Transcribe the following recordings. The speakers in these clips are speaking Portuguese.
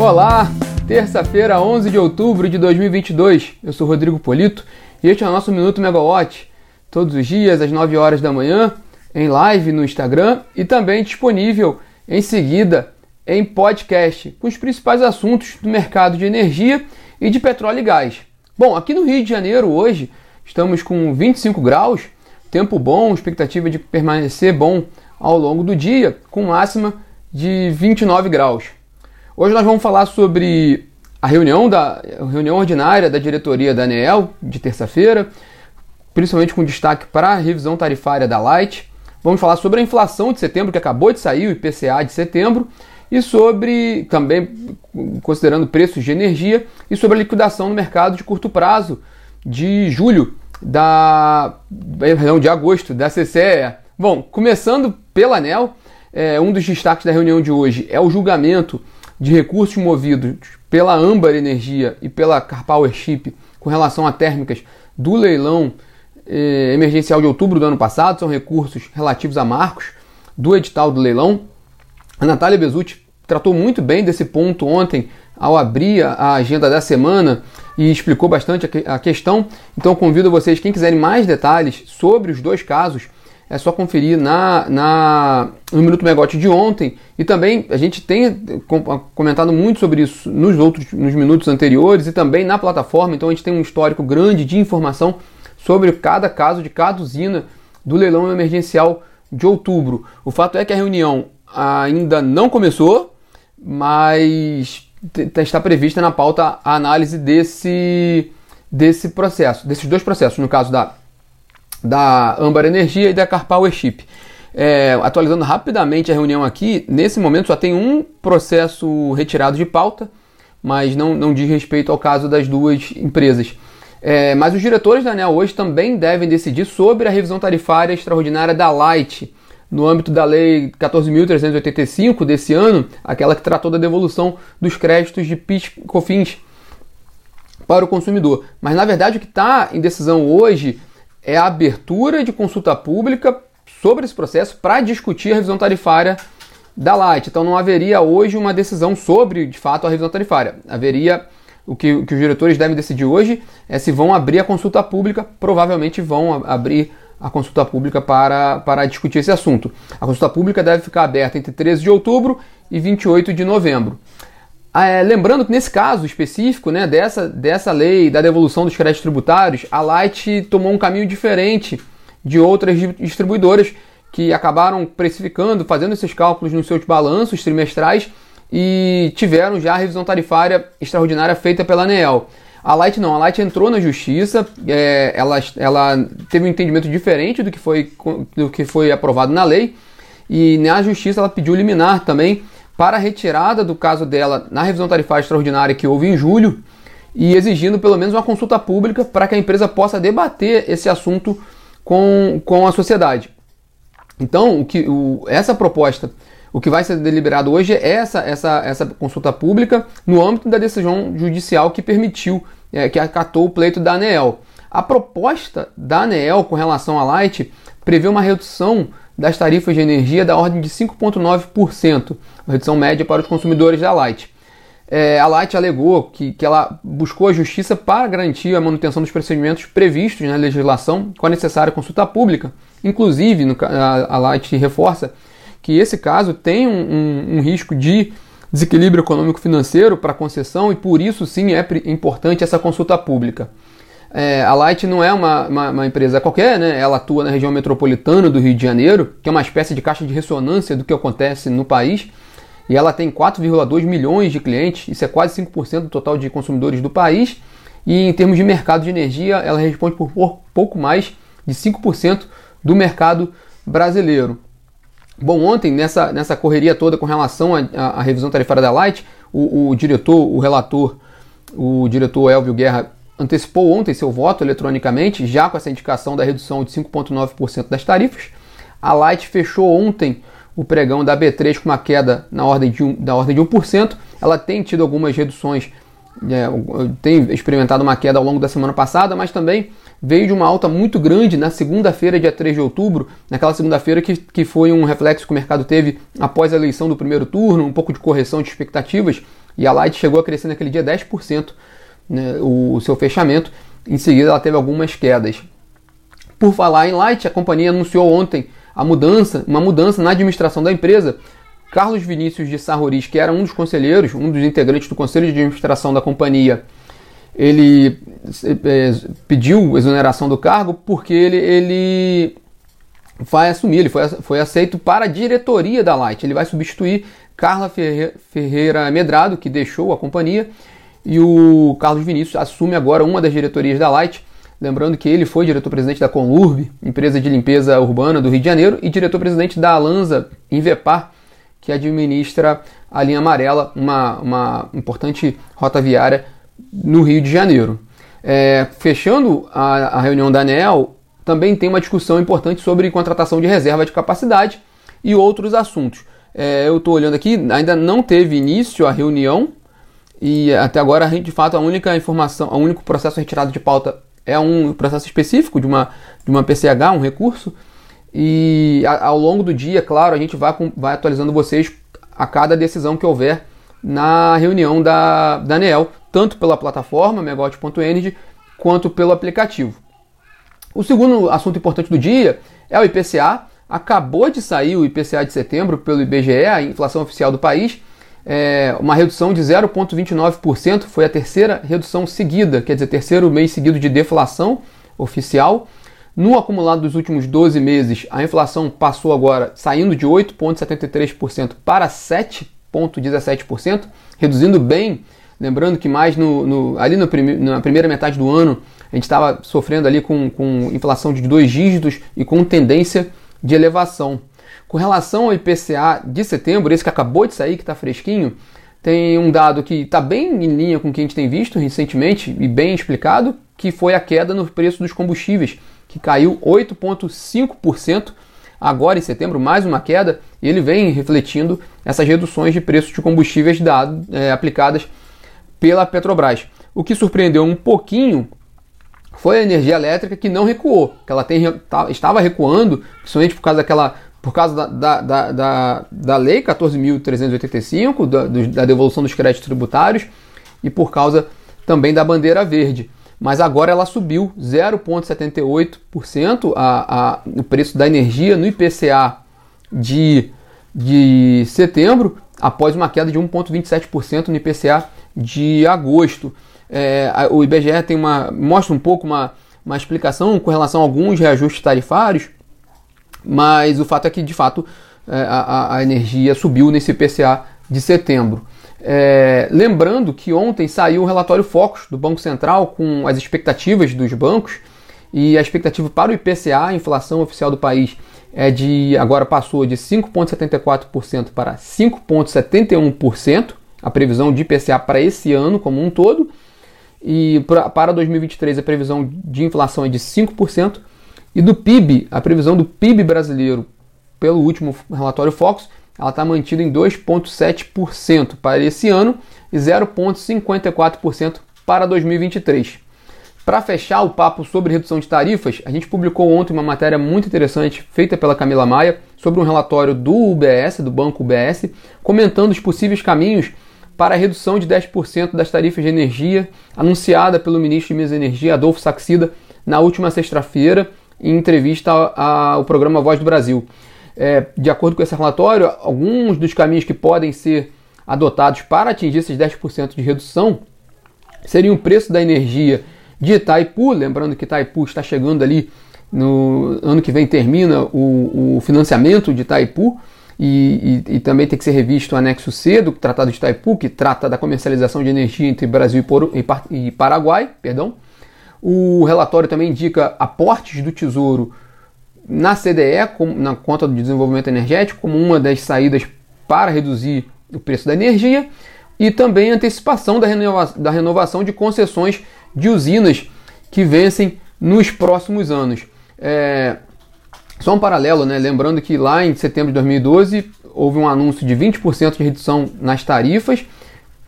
Olá, terça-feira, 11 de outubro de 2022. Eu sou Rodrigo Polito e este é o nosso Minuto Megawatt. Todos os dias, às 9 horas da manhã, em live no Instagram e também disponível em seguida em podcast com os principais assuntos do mercado de energia e de petróleo e gás. Bom, aqui no Rio de Janeiro hoje estamos com 25 graus, tempo bom, expectativa de permanecer bom ao longo do dia, com máxima de 29 graus. Hoje nós vamos falar sobre a reunião, da, a reunião ordinária da diretoria da ANEEL de terça-feira, principalmente com destaque para a revisão tarifária da Light. Vamos falar sobre a inflação de setembro, que acabou de sair, o IPCA de setembro, e sobre, também considerando preços de energia, e sobre a liquidação no mercado de curto prazo de julho, da, perdão, de agosto, da CCE. Bom, começando pela ANEL, é, um dos destaques da reunião de hoje é o julgamento de recursos movidos pela Ambar Energia e pela Carpower Chip com relação a térmicas do leilão eh, emergencial de outubro do ano passado, são recursos relativos a marcos do edital do leilão. A Natália Bezutti tratou muito bem desse ponto ontem ao abrir a agenda da semana e explicou bastante a questão. Então convido vocês, quem quiserem mais detalhes sobre os dois casos, é só conferir na, na, no Minuto Megote de ontem. E também a gente tem comentado muito sobre isso nos outros nos minutos anteriores e também na plataforma. Então a gente tem um histórico grande de informação sobre cada caso de cada usina do leilão emergencial de outubro. O fato é que a reunião ainda não começou, mas está prevista na pauta a análise desse, desse processo, desses dois processos, no caso da da Ambar Energia e da Carpower Chip. É, atualizando rapidamente a reunião aqui, nesse momento só tem um processo retirado de pauta, mas não, não diz respeito ao caso das duas empresas. É, mas os diretores da ANEL hoje também devem decidir sobre a revisão tarifária extraordinária da Light, no âmbito da Lei 14.385 desse ano, aquela que tratou da devolução dos créditos de PIS COFINS para o consumidor. Mas na verdade o que está em decisão hoje é a abertura de consulta pública sobre esse processo para discutir a revisão tarifária da Light. Então não haveria hoje uma decisão sobre, de fato, a revisão tarifária. Haveria o que, o que os diretores devem decidir hoje é se vão abrir a consulta pública, provavelmente vão abrir a consulta pública para, para discutir esse assunto. A consulta pública deve ficar aberta entre 13 de outubro e 28 de novembro. Ah, é, lembrando que nesse caso específico, né, dessa, dessa lei da devolução dos créditos tributários, a Light tomou um caminho diferente de outras distribuidoras que acabaram precificando, fazendo esses cálculos nos seus balanços trimestrais e tiveram já a revisão tarifária extraordinária feita pela ANEEL. A Light não, a Light entrou na justiça, é, ela, ela teve um entendimento diferente do que, foi, do que foi aprovado na lei, e na justiça ela pediu liminar também para a retirada do caso dela na revisão tarifária extraordinária que houve em julho e exigindo pelo menos uma consulta pública para que a empresa possa debater esse assunto com, com a sociedade. Então, o que, o, essa proposta, o que vai ser deliberado hoje é essa, essa, essa consulta pública no âmbito da decisão judicial que permitiu, é, que acatou o pleito da ANEEL. A proposta da ANEEL com relação à Light prevê uma redução das tarifas de energia da ordem de 5,9%, a redução média para os consumidores da Light. É, a Light alegou que, que ela buscou a justiça para garantir a manutenção dos procedimentos previstos na legislação com a necessária consulta pública. Inclusive, no, a, a Light reforça que esse caso tem um, um, um risco de desequilíbrio econômico-financeiro para a concessão e por isso sim é importante essa consulta pública. É, a Light não é uma, uma, uma, empresa qualquer, né? ela atua na região metropolitana do Rio de Janeiro, que é uma espécie de caixa de ressonância do que acontece no país, e ela tem 4,2 milhões de clientes, isso é quase 5% do total de consumidores do país, e em termos de mercado de energia, ela responde por pouco mais de 5% do mercado brasileiro. Bom, ontem, nessa, nessa correria toda com relação à revisão tarifária da Light, o, o diretor, o relator, o diretor Elvio Guerra antecipou ontem seu voto eletronicamente, já com essa indicação da redução de 5,9% das tarifas. A Light fechou ontem o pregão da B3 com uma queda na ordem de, um, da ordem de 1%. Ela tem tido algumas reduções, é, tem experimentado uma queda ao longo da semana passada, mas também veio de uma alta muito grande na segunda-feira, dia 3 de outubro, naquela segunda-feira que, que foi um reflexo que o mercado teve após a eleição do primeiro turno, um pouco de correção de expectativas e a Light chegou a crescer naquele dia 10% né, o, o seu fechamento. Em seguida, ela teve algumas quedas. Por falar em Light, a companhia anunciou ontem a mudança, uma mudança na administração da empresa. Carlos Vinícius de Sarroris, que era um dos conselheiros, um dos integrantes do conselho de administração da companhia, ele é, pediu exoneração do cargo porque ele, ele vai assumir, ele foi, foi aceito para a diretoria da Light. Ele vai substituir Carla Ferreira Medrado, que deixou a companhia, e o Carlos Vinícius assume agora uma das diretorias da Light. Lembrando que ele foi diretor-presidente da Conlurb, empresa de limpeza urbana do Rio de Janeiro, e diretor-presidente da Alanza Invepar, que administra a linha amarela, uma, uma importante rota viária no Rio de Janeiro. É, fechando a, a reunião da ANEL, também tem uma discussão importante sobre contratação de reserva de capacidade e outros assuntos. É, eu estou olhando aqui, ainda não teve início a reunião e até agora, de fato, a única informação, o único processo retirado de pauta é um processo específico de uma, de uma PCH, um recurso. E ao longo do dia, claro, a gente vai, vai atualizando vocês a cada decisão que houver na reunião da, da ANEEL, tanto pela plataforma megawatt.energy quanto pelo aplicativo. O segundo assunto importante do dia é o IPCA. Acabou de sair o IPCA de setembro pelo IBGE, a inflação oficial do país. É uma redução de 0,29%, foi a terceira redução seguida, quer dizer, terceiro mês seguido de deflação oficial. No acumulado dos últimos 12 meses, a inflação passou agora saindo de 8,73% para 7,17%, reduzindo bem. Lembrando que mais no, no ali no prime, na primeira metade do ano a gente estava sofrendo ali com, com inflação de dois dígitos e com tendência de elevação. Com relação ao IPCA de setembro, esse que acabou de sair, que está fresquinho, tem um dado que está bem em linha com o que a gente tem visto recentemente e bem explicado, que foi a queda no preço dos combustíveis, que caiu 8,5% agora em setembro, mais uma queda, e ele vem refletindo essas reduções de preços de combustíveis dado, é, aplicadas pela Petrobras. O que surpreendeu um pouquinho foi a energia elétrica que não recuou, que ela tem, tá, estava recuando, principalmente por causa daquela por causa da, da, da, da, Lei 14.385, da, da devolução dos créditos tributários, e por causa também da bandeira verde. Mas agora ela subiu 0,78% a, a, o preço da energia no IPCA de, de setembro, após uma queda de 1,27% no IPCA de agosto. É, o IBGE tem uma, mostra um pouco uma, uma explicação com relação a alguns reajustes tarifários, mas o fato é que de fato é, a, a energia subiu nesse IPCA de setembro. É, lembrando que ontem saiu o relatório Focus do Banco Central com as expectativas dos bancos e a expectativa para o IPCA, a inflação oficial do país, é de agora passou de 5,74% para 5,71%, a previsão de IPCA para esse ano como um todo. E para 2023 a previsão de inflação é de 5%. E do PIB, a previsão do PIB brasileiro, pelo último relatório Focus, ela está mantida em 2,7% para esse ano e 0,54% para 2023. Para fechar o papo sobre redução de tarifas, a gente publicou ontem uma matéria muito interessante feita pela Camila Maia sobre um relatório do UBS, do Banco UBS, comentando os possíveis caminhos para a redução de 10% das tarifas de energia anunciada pelo ministro de Minas e Energia, Adolfo Saxida, na última sexta-feira, em entrevista ao programa Voz do Brasil. É, de acordo com esse relatório, alguns dos caminhos que podem ser adotados para atingir esses 10% de redução seriam o preço da energia de Itaipu, lembrando que Itaipu está chegando ali no ano que vem termina o, o financiamento de Itaipu, e, e, e, também tem que ser revisto o anexo C do Tratado de Itaipu, que trata da comercialização de energia entre Brasil e, e Paraguai. Perdão. O relatório também indica aportes do Tesouro na CDE, na conta de desenvolvimento energético, como uma das saídas para reduzir o preço da energia, e também antecipação da, renova da renovação de concessões de usinas que vencem nos próximos anos. É, só um paralelo, né? lembrando que lá em setembro de 2012 houve um anúncio de 20% de redução nas tarifas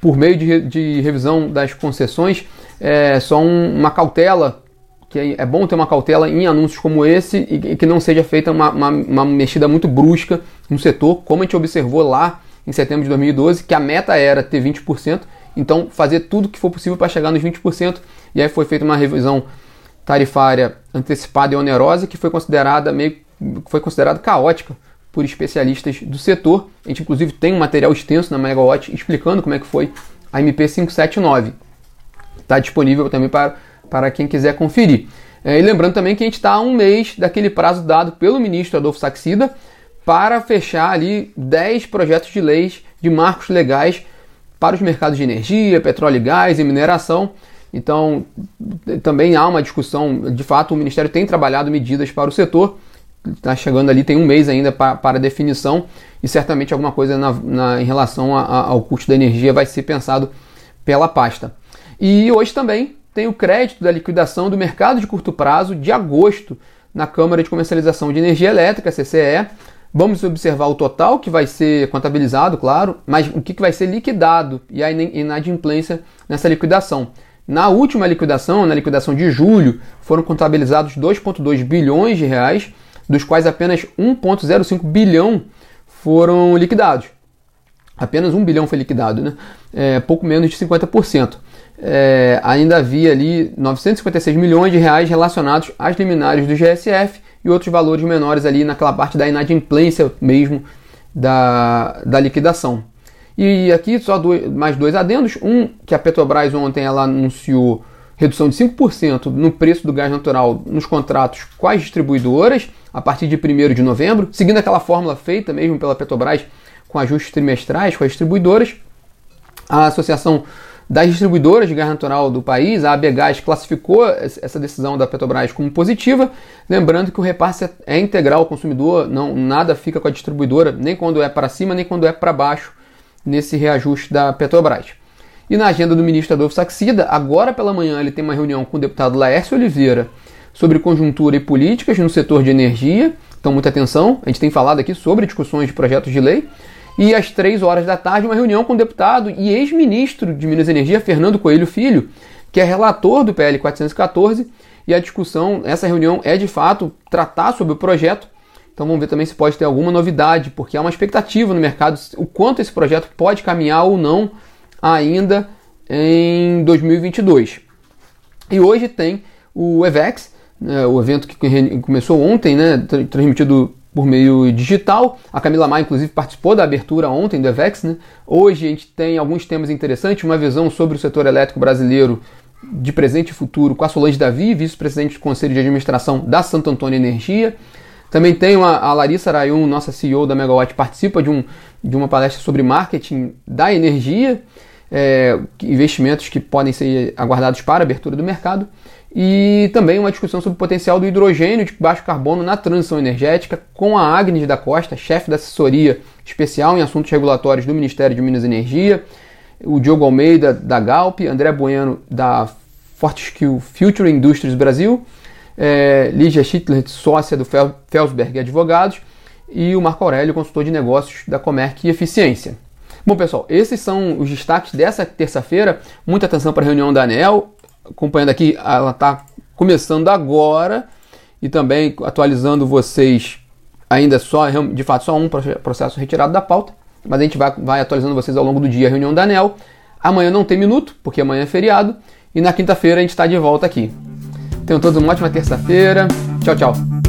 por meio de, de revisão das concessões. É só um, uma cautela, que é, é bom ter uma cautela em anúncios como esse e, que não seja feita uma, uma, uma, mexida muito brusca no setor, como a gente observou lá em setembro de 2012 que a meta era ter 20%, então fazer tudo que for possível para chegar nos 20%, e aí foi feita uma revisão tarifária antecipada e onerosa que foi considerada meio foi considerada caótica por especialistas do setor. A gente inclusive tem um material extenso na Megawatt explicando como é que foi a MP 579. Está disponível também para, para quem quiser conferir. É, e lembrando também que a gente está a um mês daquele prazo dado pelo ministro Adolfo Saxida para fechar ali 10 projetos de leis de marcos legais para os mercados de energia, petróleo e gás e mineração. Então, também há uma discussão, de fato, o Ministério tem trabalhado medidas para o setor, está chegando ali, tem um mês ainda para, para definição, e certamente alguma coisa na, na, em relação a, a, ao custo da energia vai ser pensado pela pasta. E hoje também tem o crédito da liquidação do mercado de curto prazo de agosto na Câmara de Comercialização de Energia Elétrica, CCE. Vamos observar o total que vai ser contabilizado, claro, mas o que vai ser liquidado e a inadimplência nessa liquidação. Na última liquidação, na liquidação de julho, foram contabilizados 2,2 bilhões de reais, dos quais apenas 1,05 bilhão foram liquidados. Apenas 1 bilhão foi liquidado, né? É, pouco menos de 50%. É, ainda havia ali 956 milhões de reais relacionados às liminares do GSF e outros valores menores ali naquela parte da inadimplência mesmo da, da liquidação. E aqui só dois, mais dois adendos. Um, que a Petrobras ontem ela anunciou redução de 5% no preço do gás natural nos contratos com as distribuidoras a partir de 1 de novembro, seguindo aquela fórmula feita mesmo pela Petrobras com ajustes trimestrais com as distribuidoras. A Associação das Distribuidoras de Gás Natural do país, a ABGás, classificou essa decisão da Petrobras como positiva, lembrando que o repasse é integral ao consumidor, não nada fica com a distribuidora, nem quando é para cima, nem quando é para baixo nesse reajuste da Petrobras. E na agenda do ministro Adolfo Saxida, agora pela manhã ele tem uma reunião com o deputado Laércio Oliveira sobre conjuntura e políticas no setor de energia. Então, muita atenção, a gente tem falado aqui sobre discussões de projetos de lei. E às três horas da tarde, uma reunião com o deputado e ex-ministro de Minas e Energia, Fernando Coelho Filho, que é relator do PL 414. E a discussão, essa reunião é de fato tratar sobre o projeto então vamos ver também se pode ter alguma novidade, porque há uma expectativa no mercado o quanto esse projeto pode caminhar ou não ainda em 2022. E hoje tem o EVEX, né, o evento que começou ontem, né, transmitido por meio digital. A Camila Maia, inclusive, participou da abertura ontem do EVEX. Né? Hoje a gente tem alguns temas interessantes, uma visão sobre o setor elétrico brasileiro de presente e futuro com a Solange Davi, vice-presidente do Conselho de Administração da Santo Antônio Energia. Também tem a Larissa Arayun, nossa CEO da Megawatt, participa de, um, de uma palestra sobre marketing da energia, é, investimentos que podem ser aguardados para abertura do mercado, e também uma discussão sobre o potencial do hidrogênio de baixo carbono na transição energética, com a Agnes da Costa, chefe da assessoria especial em assuntos regulatórios do Ministério de Minas e Energia, o Diogo Almeida da Galp, André Bueno da Fortescue Future Industries Brasil, é, Lígia Schittler, sócia do Felsberg Advogados, e o Marco Aurélio, consultor de negócios da Comerc e Eficiência. Bom, pessoal, esses são os destaques dessa terça-feira. Muita atenção para a reunião da ANEL. Acompanhando aqui, ela está começando agora e também atualizando vocês ainda só, de fato, só um processo retirado da pauta, mas a gente vai, vai atualizando vocês ao longo do dia a reunião da ANEL. Amanhã não tem minuto, porque amanhã é feriado, e na quinta-feira a gente está de volta aqui. Tenham todos uma ótima terça-feira. Tchau, tchau.